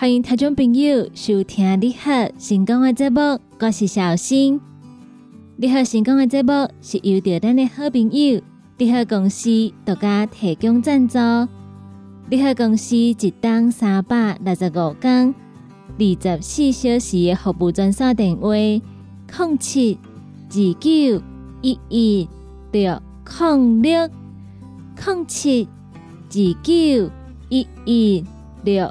欢迎听众朋友收听你好成功的节目，我是小新。你好成功的节目是由着咱的好朋友你好公司独家提供赞助。你好公司一档三百六十五天、二十四小时的服务专线电话：零七二九一一六零六零七二九一一六。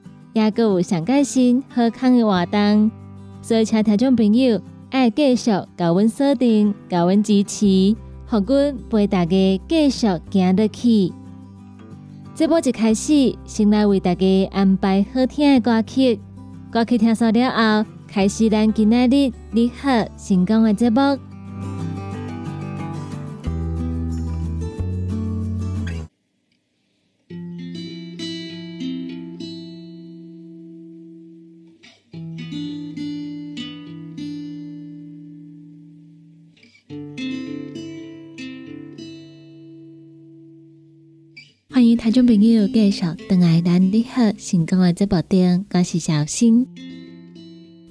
也阁有上开心、好康的活动，所以请听众朋友爱继续甲阮锁定、甲阮支持，互阮陪大家继续行落去。这波一开始，先来为大家安排好听的歌曲，歌曲听完了后，开始咱今仔日你好成功的节目。欢迎听众朋友继续登来咱你好成功的这部电我是小新。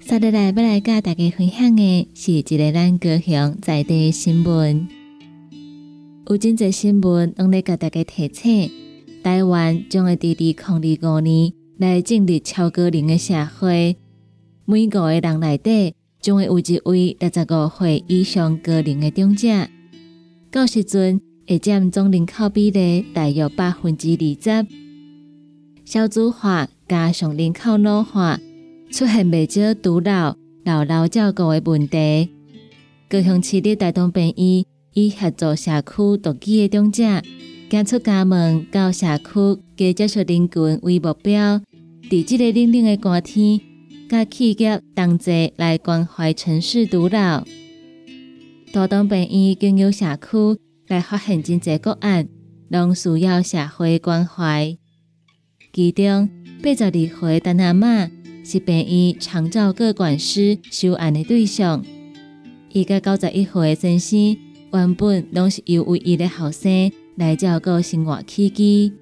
接下来要来甲大家分享的是一个咱高雄在地新闻。有真侪新闻拢咧甲大家提醒，台湾将会伫二零二五年来建立超高龄的社会，每五个人内底将会有一位六十五岁以上高龄的长者。到时阵。会占总人口比例大约百分之二十，少子化加上人口老化，出现未少独老、老老照顾的问题。高雄市立大东病院以协助社区独居的长者，行出家门到社区加接触人群为目标，伫即个冷冷的寒天，甲企业同齐来关怀城市独老。大东病院经由社区。来发现真济个案，拢需要社会关怀。其中八十二岁陈阿嬷是病院长照各管师收案的对象。伊甲九十一岁先生原本拢是由唯一的后生来照顾生活起居，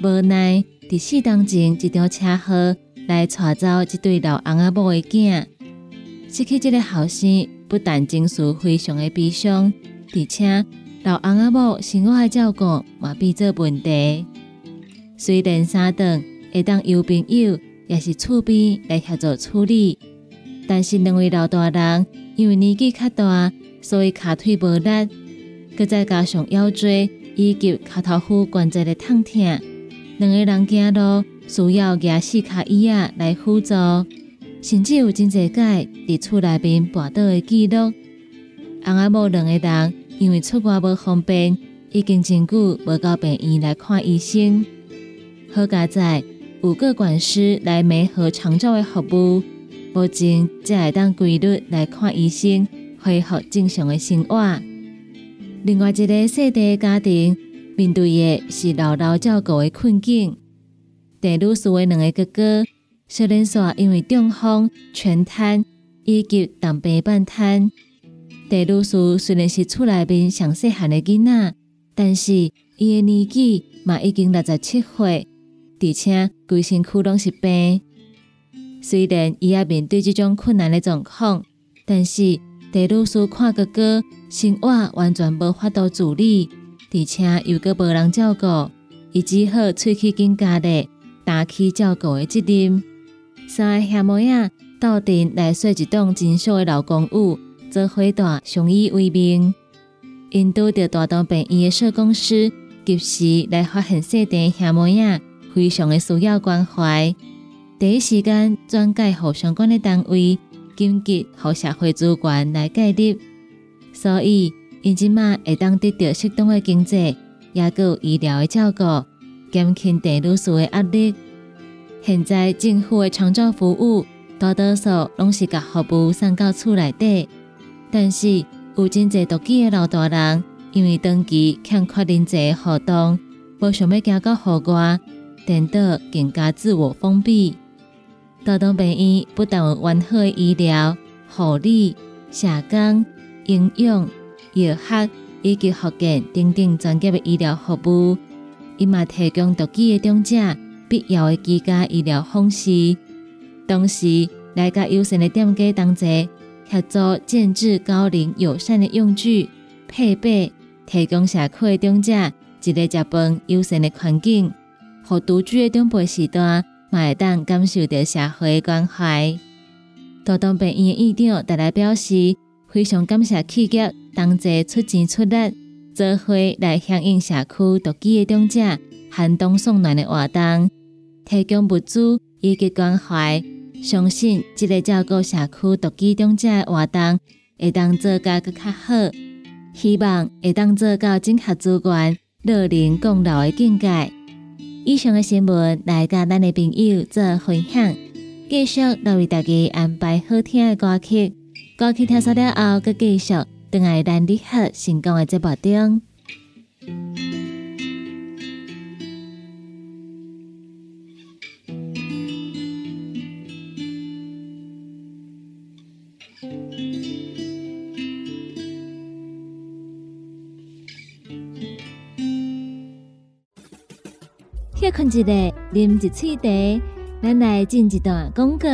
无奈伫四当前一场车祸来带走一对老翁仔某的囝，失去这个后生，不但情绪非常的悲伤，而且。老翁仔某生活的照顾嘛变做问题。虽然三顿会当有朋友也是厝边来协助处理，但是两位老大人因为年纪较大，所以骹腿无力，搁再加上腰椎以及脚头骨关节的痛痛，两个人走路需要举四脚椅仔来辅助。甚至有真侪个伫厝内面跋倒的记录。翁仔某两个人因为出外无方便，已经真久无到病院来看医生。好佳在有个管师来美和长照的服务，保证才会当规律来看医生，恢复正常的生活。另外一个细地家庭面对的是老老照顾的困境。地女士的两个哥哥，小林煞因为中风、全瘫以及当病半瘫。地女士虽然是厝内面上细汉的囡仔，但是伊的年纪嘛已经六十七岁，而且规身躯拢是病。虽然伊也面对这种困难的状况，但是地女士看哥哥生活完全无法度自理，而且又个无人照顾，伊只好喙齿紧加的。担起照顾的责任，三个兄妹仔斗阵来说一栋真小的老公寓，做伙大相依为命。因拄着大东病院的社工师及时来发现细弟兄妹仔非常的需要关怀，第一时间转介互相关的单位，紧急互社会资源来介入，所以因即马会当得到适当的经济，也有医疗的照顾。减轻地女士的压力。现在政府的长照服务大多数拢是甲服务送到厝内底，但是有真侪独居的老大人，因为长期欠缺人际互动，无想要行到户外，颠倒更加自我封闭。大东病院不但有完好的医疗、护理、社工、营养、药学以及福建等等专业的医疗服务。伊嘛提供独居的长者必要的居家医疗方式，同时来甲优先的店家同齐协助建制高龄友善的用具配备，提供社区的长者一个食饭优先的环境，互独居的长辈时段嘛会当感受到社会的关怀。大东病院院长特来表示，非常感谢企业同齐出钱出力。做伙来响应社区独居的长者寒冬送暖的活动，提供物资以及关怀。相信这个照顾社区独居长者的活动会当做甲更较好，希望会当做到整合资源、乐龄共老的境界。以上的新闻来甲咱的朋友做分享，继续来为大家安排好听的歌曲。歌曲听完了后，佮继续。等爱咱你好成功的节目中，一下，啉一喙茶，咱来进一段广告。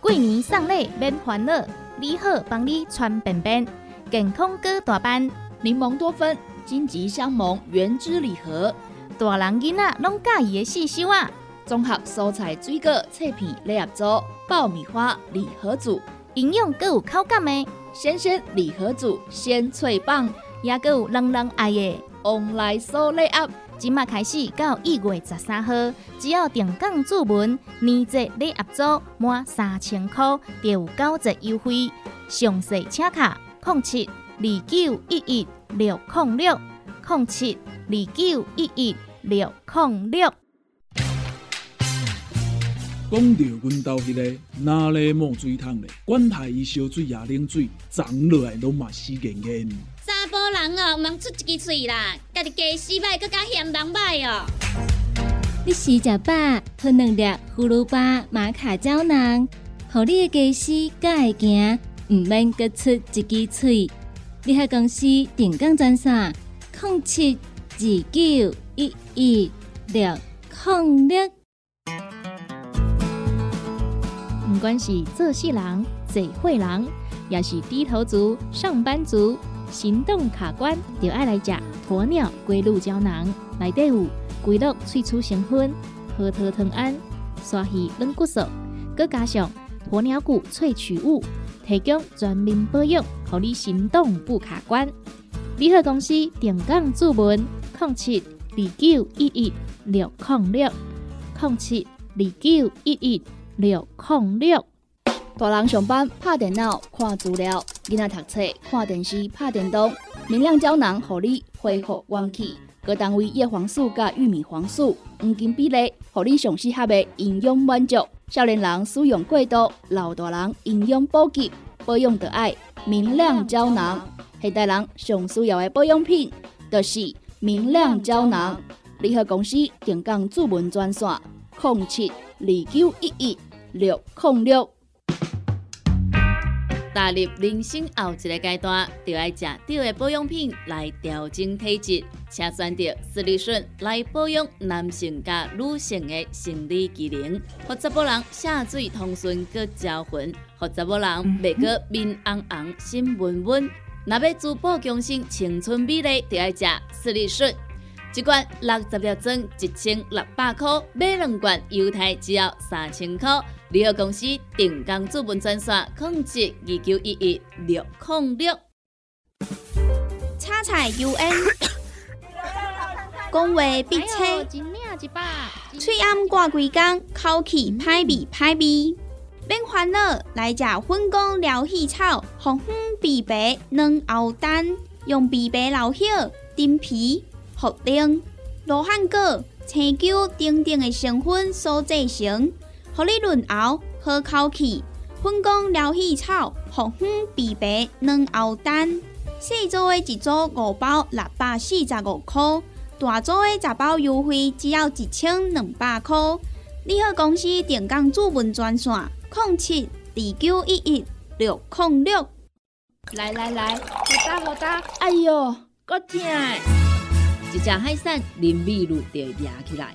过年送礼免烦恼，你好帮你穿便便，健康哥大班，柠檬多酚，金桔香檬原汁礼盒，大人囡仔拢喜欢的四小啊！综合蔬菜水果脆片礼盒组，爆米花礼盒组，营养各有口感的鲜鲜礼盒组，鲜脆棒，也各有人人爱的旺来酥礼盒。即马开始到一月十三号，只要定岗注文，年节礼盒组满三千块，就有九折优惠。详细请卡：零七二九一一六零六零七二九一一六零六。讲到阮兜迄个哪里冒水桶咧？管他伊烧水也冷水，长落来拢嘛死严严。查甫人哦，毋通出一支嘴啦，家己家洗歹，更加嫌人歹哦。你食食饱，吞两粒葫芦巴、马卡胶囊，互你的家洗更会行，毋免各出一支嘴。你喺公司定岗专线：零七二九一一六零六。不管是做事人、做会人，也是低头族、上班族。行动卡关，就爱来食鸵鸟龟鹿胶囊，内底有龟鹿萃取成分，核桃藤胺，刷鱼软骨素，佮加上鸵鸟骨萃取物，提供全面保养，让你行动不卡关。联合公司定岗注文：零七二九一一六零六零七二九一一六零六。大人上班拍电脑看资料，囡仔读册看电视拍电动，明亮胶囊互你恢复元气。各单位叶黄素加玉米黄素黄金比例，互你上适合的营养满足。少年人使用过度，老大人营养补给，保养的爱明亮胶囊。现代人上需要的保养品，就是明亮胶囊。联合公司定岗主文专线：零七二九一一六零六。踏入人生后一个阶段，就要食对的保养品来调整体质，请选择斯利顺来保养男性加女性的生理机能，让查某人下水通顺个招魂，让查某人袂个面红红心温温。若要珠宝强身、青春美丽，就要食斯利顺。一罐六十粒装，一千六百块；买两罐，犹太只要三千块。联合公司定岗资本专线：控制二九一一六零六。叉菜 U N，讲话必切，嘴暗挂几工，口气歹味歹味。免烦恼，来吃粉工疗气草，红粉枇杷软熬蛋，用枇杷老朽丁皮。茯苓、罗汉果、青椒等等的成分所制成，互你润喉好口气。粉工疗气草、红粉枇杷软喉丹，细组的一组五包六百四十五块，大组的十包优惠只要一千两百块。你好，公司电工主文专线：零七二九一一六零六。来来来，好打好打，哎哟，够痛！一只海扇淋米露就压起来，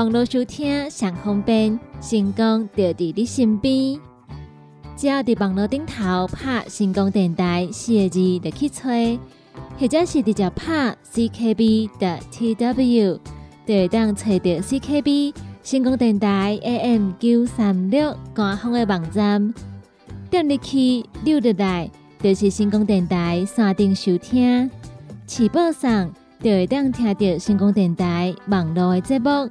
网络收听上方便，成功就伫你身边。只要伫网络顶头拍“成功电台”四个字，就去吹，或者是直接拍 “ckb” 的 tw，就会当找到 CKB 成功电台 AM 九三六官方的网站。点入去溜入来，就是成功电台山顶收听，起播上就会当听到成功电台网络的节目。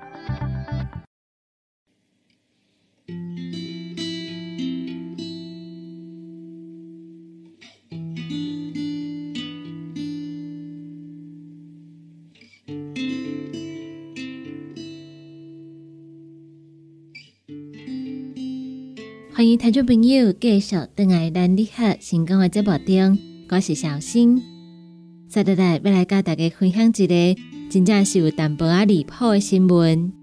欢迎听众朋友继续登来咱你好成功的节目中，我是小新。接下来要来甲大家分享一个真正是有淡薄仔离谱的新闻。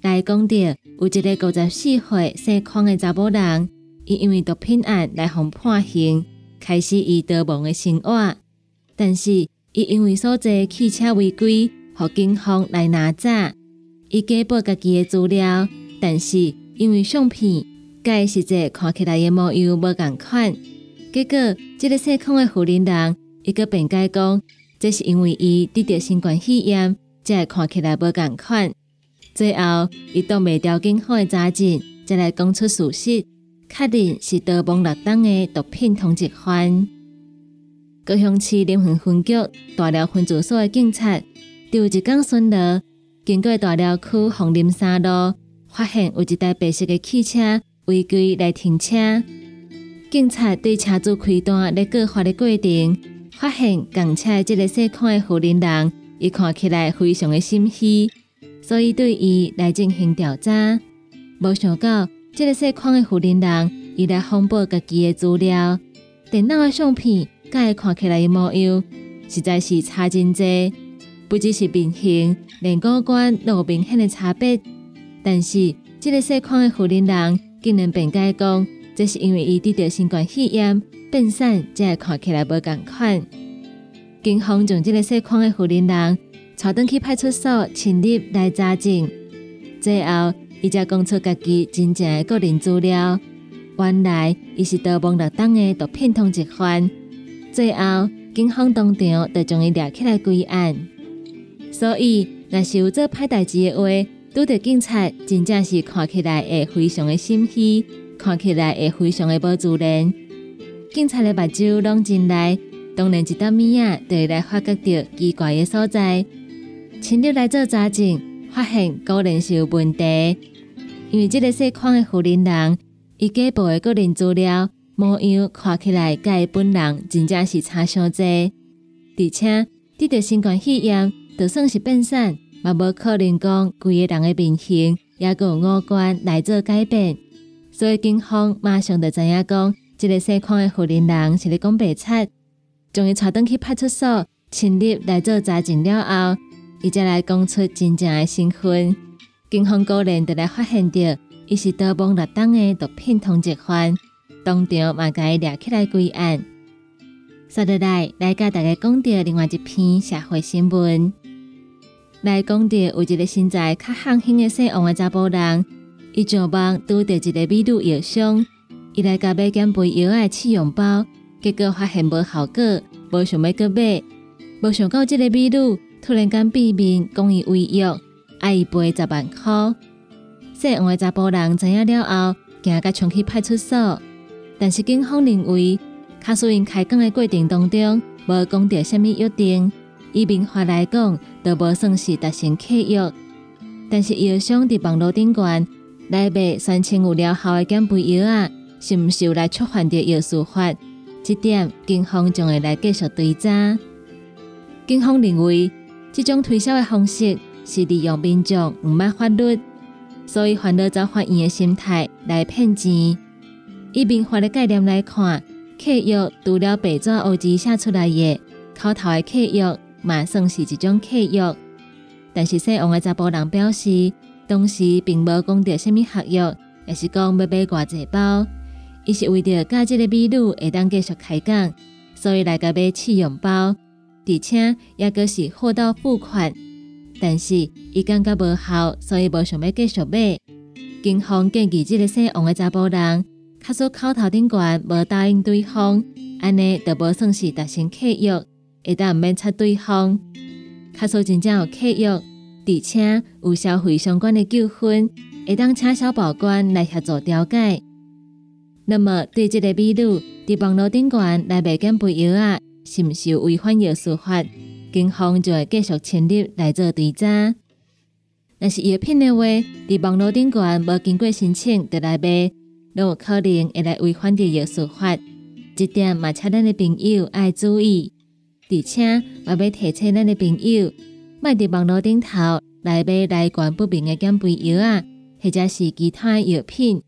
来讲到有一个五十四岁姓康的查某人，伊因为毒品案来互判刑，开始伊逃亡的生活。但是伊因为所在汽车违规，互警方来拿查，伊假报家己的资料，但是因为相片。甲实际看起来的模样无共款，结果这个姓康的富人人，伊个辩解讲，这是因为伊得到新冠肺炎，才会看起来无共款。最后，伊都未调警方的查证，才来讲出事实，确定是逃亡落档的毒品通缉犯。高雄市联防分局大寮分驻所的警察，有一天巡逻，经过大寮区红林三路，发现有一台白色的汽车。违规来停车，警察对车主开单来告发的过程，发现共车这个姓康的富人人，伊看起来非常的心虚，所以对伊来进行调查。无想到，这个姓康的富人人，伊来谎报家己的资料，电脑的相片甲伊看起来的模样，实在是差真济。不只是面型，连五官都有明显的差别。但是，这个细框的富人人竟然辩解讲，这是因为伊得着新冠肺炎病散，才会看起来无共款。警方将这个细框的富人人带登去派出所，请入来查证。最后，伊才讲出家己真正的个人资料。原来，伊是逃亡落党的毒品通缉犯。最后，警方当场就将伊抓起来归案。所以，若是有做歹代志的话，拄着警察，真正是看起来会非常的心虚，看起来会非常的无自然。警察的目睭拢进来，当然一搭米啊，就会来发觉到奇怪的所在。亲入来做查证，发现果然是有问题，因为这个细框的富人人，伊家部的个人资料模样看起来，甲伊本人真正是差相济，而且得到新冠肺炎。就算是变散，嘛无可能讲规个人的面型也有五官来做改变。所以警方马上就知影讲，这个细框的富人人是咧讲白贼，将伊带登去派出所，亲入来做查证了后，伊才来讲出真正的身份。警方果然就来发现到，伊是逃亡入党的毒品通缉犯，当场嘛甲伊抓起来归案。接下来来甲大家讲到另外一篇社会新闻。来讲着有一个身材较憨兴的姓王的查甫人，伊上网拄着一个美女药商，伊来甲买减肥药的试用包，结果发现无效果，无想要搁买，无想到这个美女突然间变面，讲伊违约，爱伊赔十万块。姓王的查甫人知影了后，惊甲冲去派出所，但是警方认为，卡苏因开讲的过程当中，无讲到什么约定。以民法来讲，都无算是达成契约。但是药商伫网络顶端来卖宣称有疗效的减肥药啊，是毋是有来触犯着药事法？这点警方将会来继续追查。警方认为，这种推销的方式是利用民众毋捌法律，所以烦恼找法院的心态来骗钱。以民法的概念来看，契约除了白纸黑字写出来的口头的契约。嘛算是一种契约，但是姓王的查甫人表示，当时并无讲到什么合约，也是讲要买偌济包，伊是为着甲这个美女会当继续开讲，所以来甲买试用包，而且也个是货到付款，但是伊感觉无效，所以无想要继续买。警方建议这个姓王的查甫人，卡说口头顶悬无答应对方，安尼就无算是达成契约。会当毋免插对方，卡数真正有契约，而且有消费相关的纠纷，会当请小保官来协助调解。那么对这个美女伫网络顶端来卖减肥药啊，是毋是有违反药事法？警方就会继续成立来做追查。若是药品的话，伫网络顶端无经过申请就来卖，都有可能会来违反着药事法。这点嘛，请咱的朋友爱注意。而且，我要提醒咱的朋友，莫伫网络顶头来买来源不明的减肥药啊，或者是其他药品，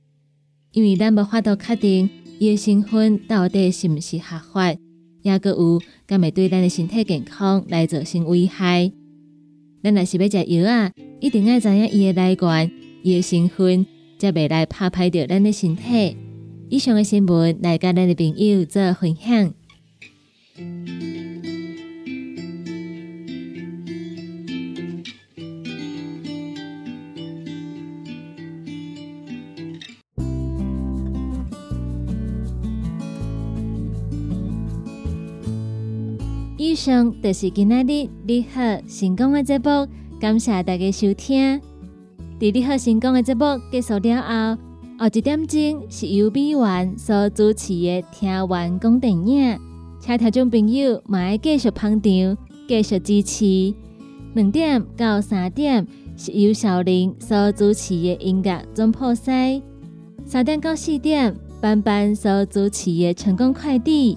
因为咱无法度确定伊的成分到底是毋是合法，也个有敢会对咱的身体健康来造成危害。咱若是要食药啊，一定要知影伊的来源、伊的成分，才袂来拍歹着咱的身体。以上的新闻来甲咱的朋友做分享。以上就是今仔日你好成功的节目，感谢大家收听。伫你好成功的节目结束了后，后一点钟是由美元所主持的听完讲电影，请听众朋友买继续捧场，继续支持。两点到三点是由小林所主持的音乐总破塞，三点到四点班班所主持的成功快递。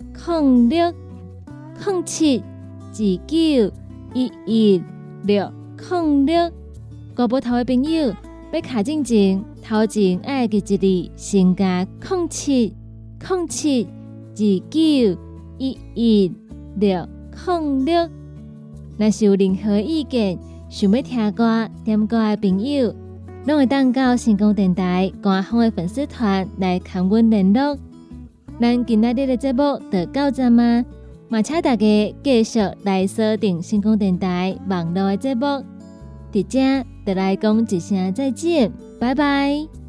零六零七二九一一六零六。高波头的朋友要卡进前，头前爱记一字，先加零七零七二九一一六零六。若是有任何意见，想要听歌、点歌的朋友，拢会当到成功电台官方的粉丝团来跟阮联络。咱今仔日的节目就到这吗？嘛，请大家继续来锁定星空电台网络的节目。伫遮，就来讲一声再见，拜拜。